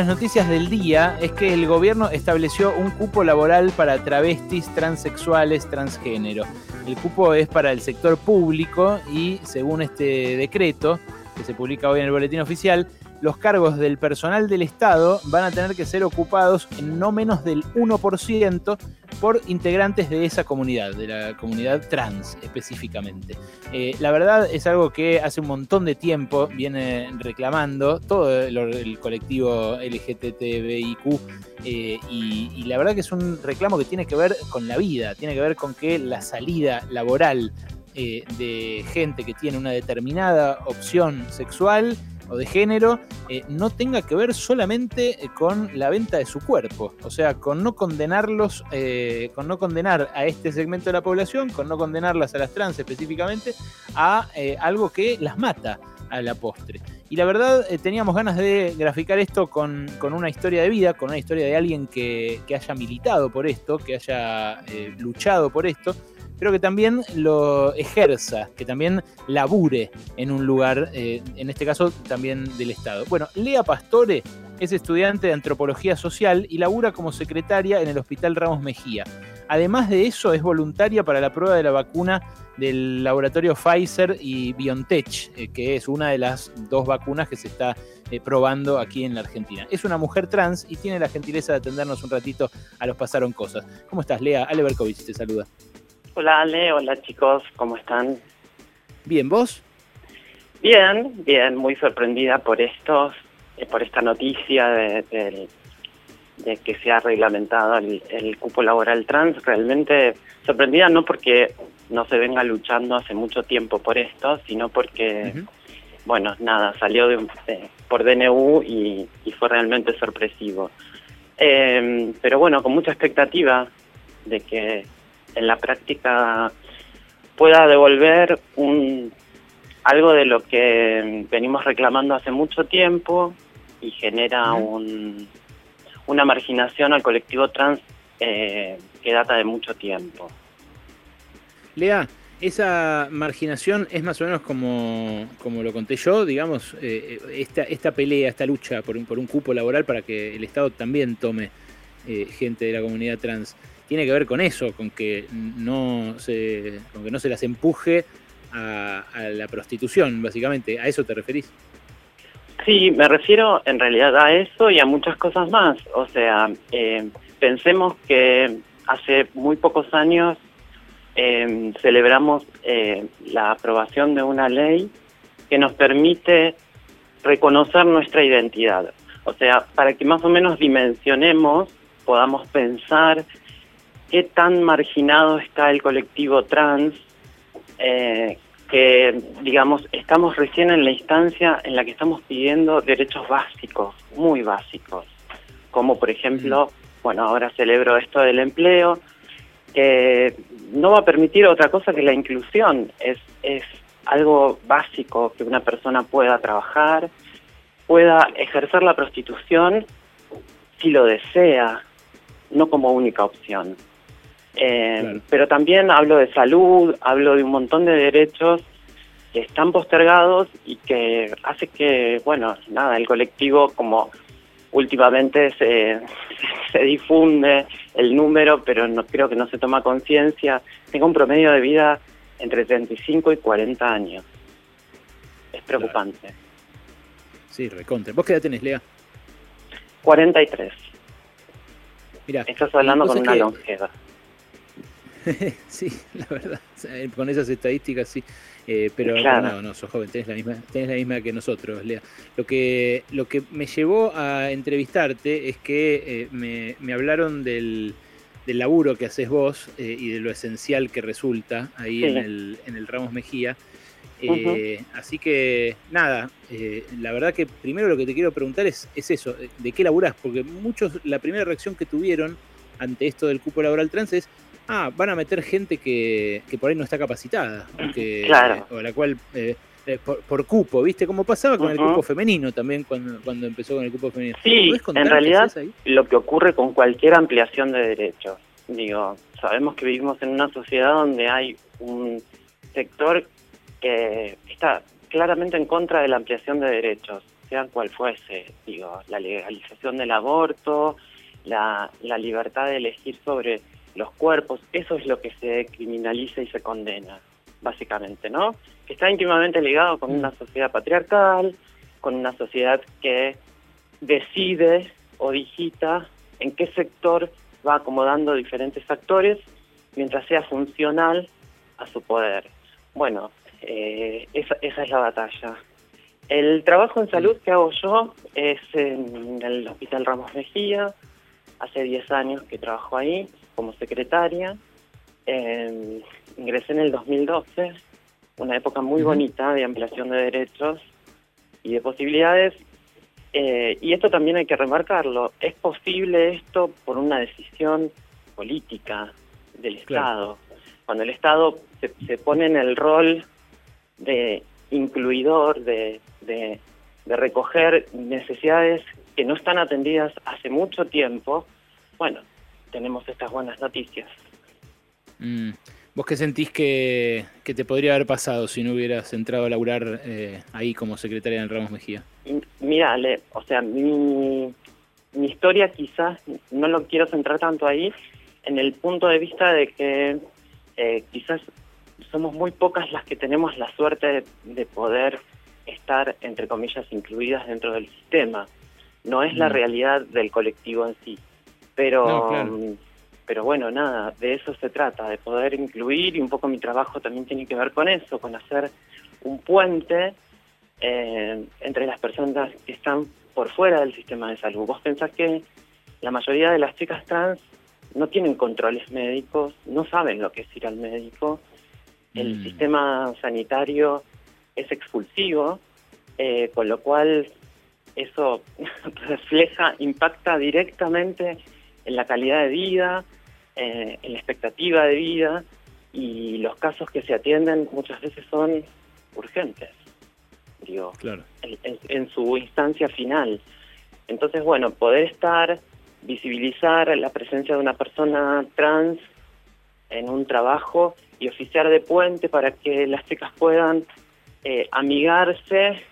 las noticias del día es que el gobierno estableció un cupo laboral para travestis, transexuales, transgénero. El cupo es para el sector público y según este decreto, que se publica hoy en el boletín oficial, los cargos del personal del Estado van a tener que ser ocupados en no menos del 1% por integrantes de esa comunidad, de la comunidad trans específicamente. Eh, la verdad es algo que hace un montón de tiempo viene reclamando todo el, colectivo LGTBIQ eh, y, la verdad que es un reclamo que tiene que ver con la vida, tiene que ver con que la salida laboral eh, de gente que tiene una determinada opción sexual o de género eh, no tenga que ver solamente eh, con la venta de su cuerpo, o sea, con no condenarlos, eh, con no condenar a este segmento de la población, con no condenarlas a las trans específicamente, a algo que las mata a la postre. Y la verdad, teníamos ganas de graficar esto con, una historia de vida, con una historia de alguien que, que haya militado por esto, que haya luchado por esto, pero que también lo ejerza, que también labure en un lugar, eh, en este caso también del Estado. Bueno, Lea Pastore es estudiante de antropología social y labura como secretaria en el Hospital Ramos Mejía. Además de eso, es voluntaria para la prueba de la vacuna del laboratorio Pfizer y BioNTech, eh, que es una de las dos vacunas que se está eh, probando aquí en la Argentina. Es una mujer trans y tiene la gentileza de atendernos un ratito a los Pasaron Cosas. ¿Cómo estás, Lea? Ale Berkovich te saluda. Hola Ale, hola chicos, ¿cómo están? Bien, ¿vos? Bien, bien, muy sorprendida por estos, eh, por esta noticia de, que se ha reglamentado el, cupo laboral trans. Realmente sorprendida no porque no se venga luchando hace mucho tiempo por esto, sino porque, bueno, nada, salió de, por DNU y, fue realmente sorpresivo. Eh, pero bueno, con mucha expectativa de que en la práctica pueda devolver un algo de lo que venimos reclamando hace mucho tiempo y genera un, una marginación al colectivo trans eh, que data de mucho tiempo. Lea, esa marginación es más o menos como, como lo conté yo, digamos, eh, esta, esta pelea, esta lucha por un, por un cupo laboral para que el Estado también tome eh, gente de la comunidad trans tiene que ver con eso, con que no se, con que no se las empuje a, la prostitución, básicamente. ¿A eso te referís? Sí, me refiero en realidad a eso y a muchas cosas más. O sea, eh, pensemos que hace muy pocos años eh, celebramos eh, la aprobación de una ley que nos permite reconocer nuestra identidad. O sea, para que más o menos dimensionemos, podamos pensar qué tan marginado está el colectivo trans, eh, que digamos estamos recién en la instancia en la que estamos pidiendo derechos básicos, muy básicos, como por ejemplo, mm. bueno, ahora celebro esto del empleo, que no va a permitir otra cosa que la inclusión, es, es algo básico que una persona pueda trabajar, pueda ejercer la prostitución si lo desea, no como única opción. Eh, pero también hablo de salud, hablo de un montón de derechos que están postergados y que hace que, bueno, nada, el colectivo como últimamente se, se difunde el número, pero no creo que no se toma conciencia, tenga un promedio de vida entre 35 y 40 años. Es preocupante. Sí, recontra. ¿Vos qué edad tenés, Lea? 43. Mira, Estás hablando con una longeva. sí, la verdad, con esas estadísticas sí. Eh, pero no, no, sos joven, tenés la misma, tenés la misma que nosotros, Lea. Lo que, lo que me llevó a entrevistarte es que eh, me, me, hablaron del, del, laburo que haces vos eh, y de lo esencial que resulta ahí en, el, en el Ramos Mejía. Así que nada, la verdad que primero lo que te quiero preguntar es, es eso, ¿de qué laburás? Porque muchos, la primera reacción que tuvieron ante esto del cupo laboral trans es, ah, van a meter gente que, que por ahí no está capacitada, que, o la cual, eh, eh, por, cupo, ¿viste? Como pasaba con el cupo femenino también cuando, cuando empezó con el cupo femenino. Sí, en realidad lo que ocurre con cualquier ampliación de derechos. Digo, sabemos que vivimos en una sociedad donde hay un sector que está claramente en contra de la ampliación de derechos. sea cual fuese, digo, la legalización del aborto, la, la libertad de elegir sobre los cuerpos, eso es lo que se criminaliza y se condena, básicamente, ¿no? Que está íntimamente ligado con una sociedad patriarcal, con una sociedad que decide o digita en qué sector va acomodando diferentes actores mientras sea funcional a su poder. Bueno, eh, esa, esa es la batalla. El trabajo en salud que hago yo es en el Hospital Ramos Mejía. Hace 10 años que trabajo ahí como secretaria. Eh, ingresé en el 2012, una época muy bonita de ampliación de derechos y de posibilidades. Eh, y esto también hay que remarcarlo. Es posible esto por una decisión política del Estado. Cuando el Estado se, se pone en el rol de incluidor, de, de, recoger necesidades que no están atendidas hace mucho tiempo, bueno, tenemos estas buenas noticias. Mm. ¿Vos qué sentís que, que, te podría haber pasado si no hubieras entrado a laburar eh, ahí como secretaria en Ramos Mejía? Mira, Ale, o sea, mi, mi historia quizás no lo quiero centrar tanto ahí, en el punto de vista de que eh, quizás somos muy pocas las que tenemos la suerte de, poder estar, entre comillas, incluidas dentro del sistema. No es la mm. realidad del colectivo en sí, pero, mm, pero bueno, nada, de eso se trata, de poder incluir y un poco mi trabajo también tiene que ver con eso, con hacer un puente eh, entre las personas que están por fuera del sistema de salud. Vos pensás que la mayoría de las chicas trans no tienen controles médicos, no saben lo que es ir al médico, el mm. sistema sanitario es expulsivo, eh, con lo cual eso refleja, impacta directamente en la calidad de vida, eh, en la expectativa de vida y los casos que se atienden muchas veces son urgentes, digo, en, su instancia final. Entonces, bueno, poder estar, visibilizar la presencia de una persona trans en un trabajo y oficiar de puente para que las chicas puedan eh, amigarse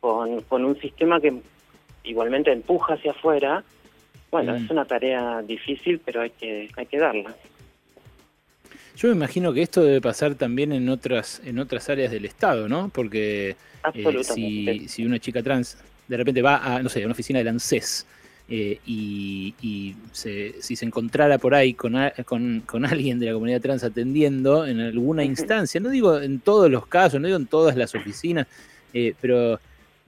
con, con, un sistema que igualmente empuja hacia afuera. Bueno, es mm. una tarea difícil, pero hay que, hay que darla. Yo me imagino que esto debe pasar también en otras, en otras áreas del Estado, ¿no? Porque eh, si, si una chica trans de repente va a, no sé, a una oficina del ANSES eh, y, si se encontrara por ahí con, con, alguien de la comunidad trans atendiendo en alguna instancia, no digo en todos los casos, no digo en todas las oficinas, eh, pero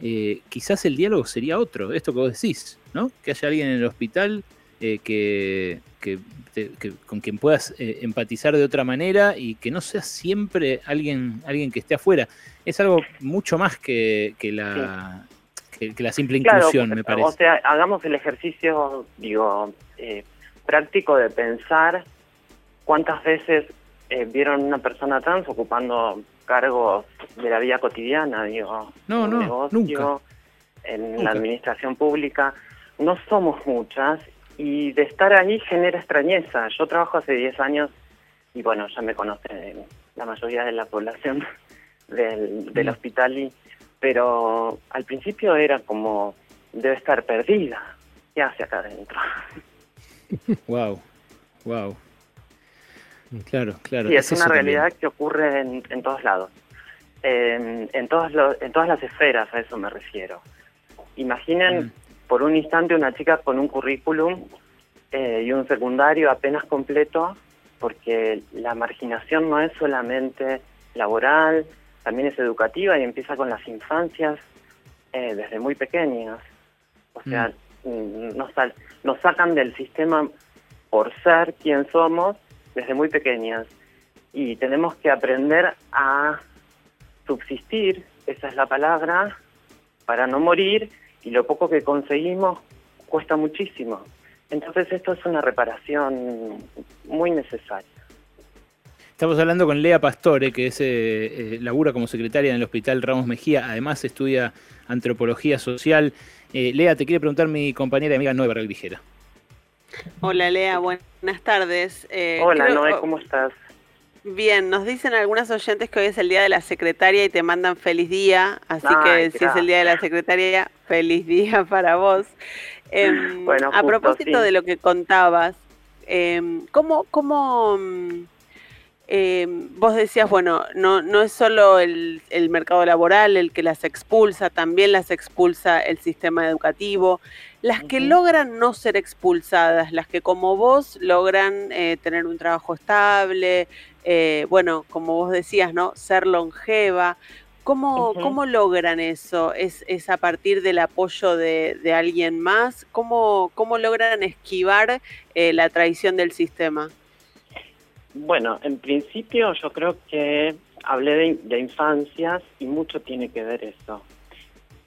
eh, quizás el diálogo sería otro, esto que vos decís, ¿no? Que haya alguien en el hospital que, con quien puedas empatizar de otra manera y que no sea siempre alguien, alguien que esté afuera. Es algo mucho más que, la, que, la simple inclusión, me parece. O sea, hagamos el ejercicio, digo, eh, práctico de pensar cuántas veces eh, vieron una persona trans ocupando cargos de la vida cotidiana, digo, no, en no, nunca. en la administración pública. No somos muchas y de estar ahí genera extrañeza. Yo trabajo hace 10 años y bueno, ya me conocen la mayoría de la población del, del mm. hospital y pero al principio era como, debe estar perdida, ¿qué hace acá adentro? Wow, wow. Claro, claro. Sí, es, una realidad que ocurre en, en todos lados. En, en, todos en todas las esferas, a eso me refiero. Imaginen mm. por un instante una chica con un currículum eh, y un secundario apenas completo, porque la marginación no es solamente laboral, también es educativa y empieza con las infancias eh, desde muy pequeñas. O sea, mm. mm nos, nos sacan del sistema por ser quien somos desde muy pequeñas. Y tenemos que aprender a subsistir, esa es la palabra, para no morir y lo poco que conseguimos cuesta muchísimo. Entonces esto es una reparación muy necesaria. Estamos hablando con Lea Pastore, que es, eh, eh, labura como secretaria en el Hospital Ramos Mejía, además estudia antropología social. Eh, Lea, te quiere preguntar mi compañera y amiga Noé Barral Hola Lea, buenas tardes. Hola Noé, ¿cómo estás? Bien, nos dicen algunas oyentes que hoy es el día de la secretaria y te mandan feliz día, así que si es el día de la secretaria, feliz día para vos. Em, bueno, a propósito de lo que contabas, em, ¿cómo, cómo mm, em, vos decías, bueno, no, no es solo el, el, mercado laboral el que las expulsa, también las expulsa el sistema educativo, las que logran no ser expulsadas, las que como vos logran eh, tener un trabajo estable, eh, bueno, como vos decías, ¿no? Ser longeva. ¿Cómo, ¿cómo logran eso? ¿Es, ¿Es, a partir del apoyo de, de alguien más? ¿Cómo, ¿Cómo, logran esquivar eh, la traición del sistema? Bueno, en principio yo creo que hablé de, de infancias y mucho tiene que ver eso.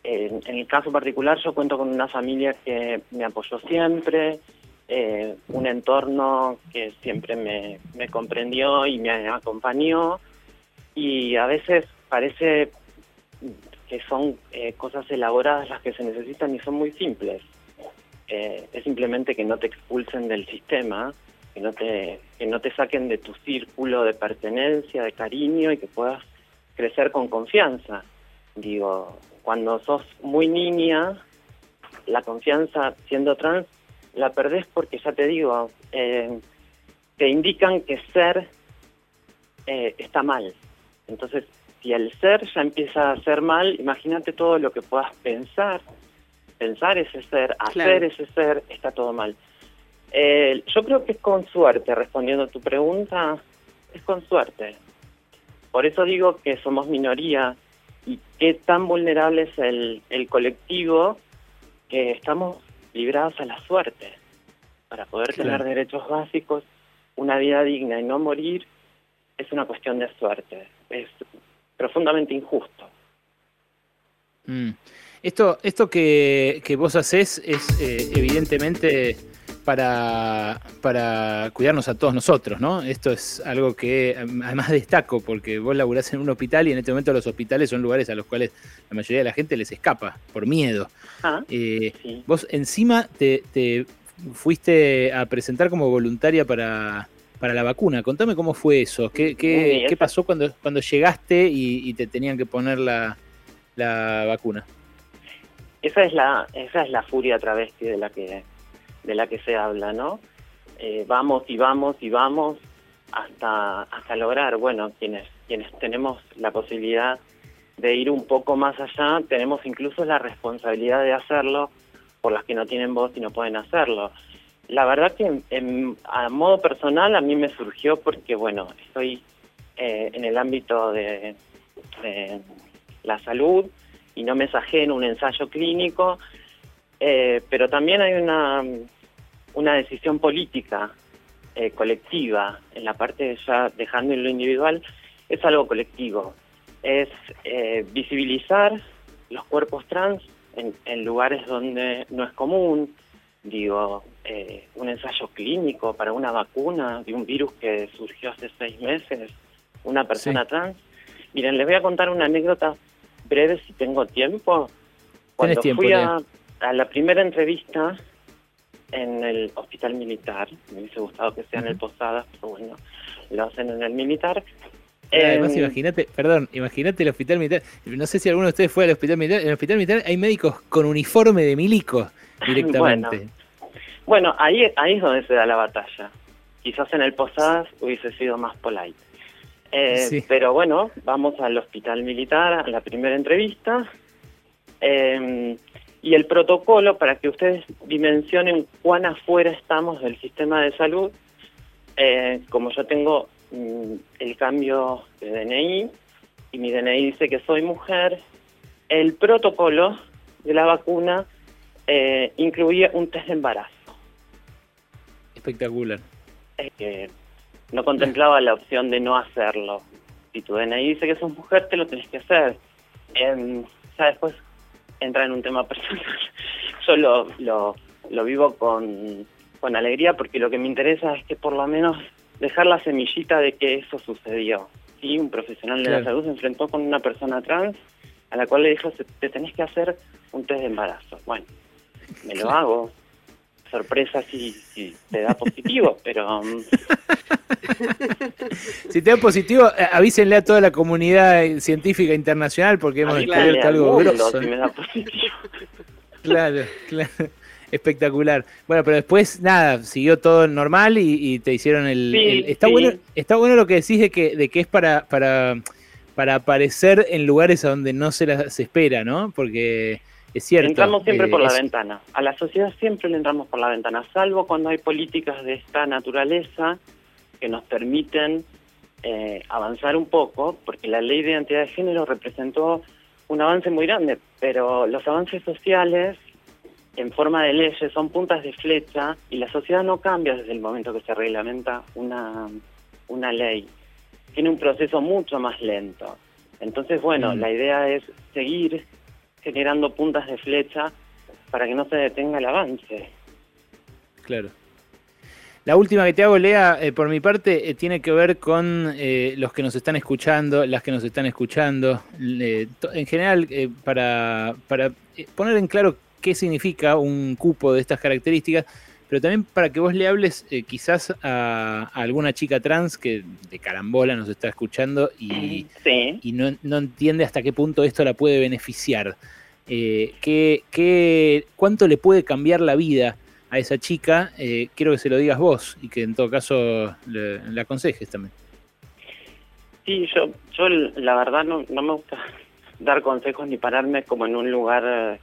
En, el caso particular yo cuento con una familia que me apoyó siempre, eh, un entorno que siempre me, me, comprendió y me acompañó y a veces parece que son eh, cosas elaboradas las que se necesitan y son muy simples. Eh, es simplemente que no te expulsen del sistema, que no te que no te saquen de tu círculo de pertenencia, de cariño y que puedas crecer con confianza. Digo, cuando sos muy niña, la confianza siendo trans la perdés porque ya te digo, eh, te indican que ser eh, está mal. Entonces, si el ser ya empieza a ser mal, imagínate todo lo que puedas pensar. Pensar ese ser, hacer ese ser, está todo mal. Eh, yo creo que es con suerte, respondiendo a tu pregunta, es con suerte. Por eso digo que somos minoría y qué tan vulnerable es el, el colectivo que estamos librados a la suerte. Para poder tener derechos básicos, una vida digna y no morir, es una cuestión de suerte. Es profundamente injusto. Mm. Esto, esto que, que vos haces es eh, evidentemente para, para cuidarnos a todos nosotros, ¿no? Esto es algo que además destaco porque vos laburás en un hospital y en este momento los hospitales son lugares a los cuales la mayoría de la gente les escapa por miedo. Ah, eh, vos encima te, te, fuiste a presentar como voluntaria para, para la vacuna. Contame cómo fue eso. ¿Qué, qué, qué pasó cuando, cuando llegaste y, y te tenían que poner la, la vacuna? Esa es la, esa es la furia travesti de la que de la que se habla, ¿no? Eh, vamos y vamos y vamos hasta, hasta lograr, bueno, quienes, quienes tenemos la posibilidad de ir un poco más allá, tenemos incluso la responsabilidad de hacerlo por las que no tienen voz y no pueden hacerlo. La verdad que a modo personal a mí me surgió porque, bueno, estoy eh, en el ámbito de, de, la salud y no me sajé en un ensayo clínico, eh, pero también hay una una decisión política eh, colectiva, en la parte ya dejando en lo individual, es algo colectivo. Es eh, visibilizar los cuerpos trans en, en, lugares donde no es común, digo, eh, un ensayo clínico para una vacuna de un virus que surgió hace seis meses, una persona sí. trans. Miren, les voy a contar una anécdota breve si tengo tiempo. Cuando tiempo, fui a, a la primera entrevista en el hospital militar. Me hubiese gustado que sea en el Posadas, pero bueno, lo hacen en el militar. Además, eh, imagínate, perdón, imagínate el hospital militar. No sé si alguno de ustedes fue al hospital militar. En el hospital militar hay médicos con uniforme de milico directamente. Bueno, bueno ahí, ahí es donde se da la batalla. Quizás en el Posadas hubiese sido más polite. Eh, sí. Pero bueno, vamos al hospital militar, a la primera entrevista. Eh, y el protocolo para que ustedes dimensionen cuán afuera estamos del sistema de salud, eh, como yo tengo mm, el cambio de DNI y mi DNI dice que soy mujer, el protocolo de la vacuna eh, incluía un test de embarazo. Espectacular. Eh, no contemplaba la opción de no hacerlo. Si tu DNI dice que sos mujer, te lo tenés que hacer. Eh, ya después entra en un tema personal. Yo lo, lo, lo vivo con, con alegría porque lo que me interesa es que por lo menos dejar la semillita de que eso sucedió. ¿sí? Un profesional de la salud se enfrentó con una persona trans a la cual le dijo, te tenés que hacer un test de embarazo. Bueno, me lo hago. Sorpresa si, si te da positivo, pero... Um, si te da positivo, eh, avísenle a toda la comunidad científica internacional porque hemos descubierto algo grosso. claro, claro. Espectacular. Bueno, pero después, nada, siguió todo normal y, te hicieron el. está, bueno, está bueno lo que decís de que, de que es para, para, para aparecer en lugares a donde no se, las, espera, ¿no? Porque es cierto. Entramos siempre por la ventana. A la sociedad siempre le entramos por la ventana, salvo cuando hay políticas de esta naturaleza que nos permiten eh, avanzar un poco, porque la ley de identidad de género representó un avance muy grande, pero los avances sociales en forma de leyes son puntas de flecha y la sociedad no cambia desde el momento que se reglamenta una, una ley. Tiene un proceso mucho más lento. Entonces, bueno, mm. la idea es seguir generando puntas de flecha para que no se detenga el avance. Claro. La última que te hago, Lea, eh, por mi parte, eh, tiene que ver con eh, los que nos están escuchando, las que nos están escuchando. en general, para, para poner en claro qué significa un cupo de estas características, pero también para que vos le hables quizás a, alguna chica trans que de carambola nos está escuchando y, y no, entiende hasta qué punto esto la puede beneficiar. Eh, ¿qué, cuánto le puede cambiar la vida a esa chica? Eh, quiero que se lo digas vos y que en todo caso le, aconsejes también. Sí, yo, yo la verdad no, no me gusta dar consejos ni pararme como en un lugar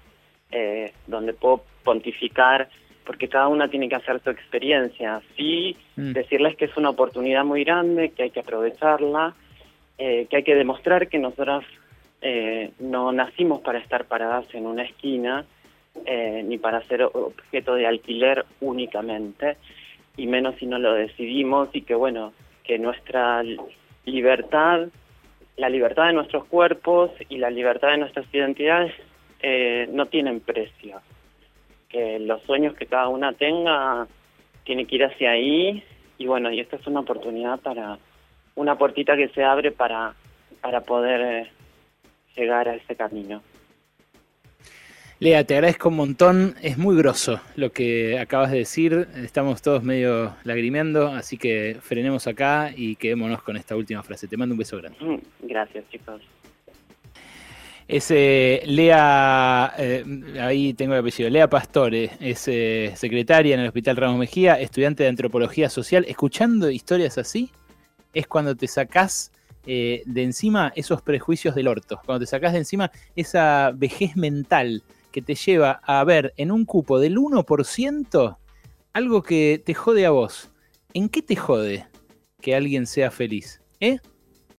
eh, donde puedo pontificar, porque cada una tiene que hacer su experiencia. Sí, mm. decirles que es una oportunidad muy grande, que hay que aprovecharla, eh, que hay que demostrar que nosotras eh, no nacimos para estar paradas en una esquina, ni para ser objeto de alquiler únicamente, y menos si no lo decidimos, y que bueno, que nuestra libertad, la libertad de nuestros cuerpos y la libertad de nuestras identidades eh, no tienen precio. Que los sueños que cada una tenga tiene que ir hacia ahí y bueno, y esta es una oportunidad para una puertita que se abre para, para poder eh, llegar a ese camino. Lea, te agradezco un montón. Es muy grosso lo que acabas de decir. Estamos todos medio lagrimeando, así que frenemos acá y quedémonos con esta última frase. Te mando un beso grande. Mm, gracias, chicos. Es Lea, eh, ahí tengo el apellido, Lea Pastore, es eh, secretaria en el Hospital Ramos Mejía, estudiante de Antropología Social. Escuchando historias así, es cuando te sacás eh, de encima esos prejuicios del orto, cuando te sacás de encima esa vejez mental que te lleva a ver en un cupo del 1% algo que te jode a vos. ¿En qué te jode que alguien sea feliz? ¿Eh?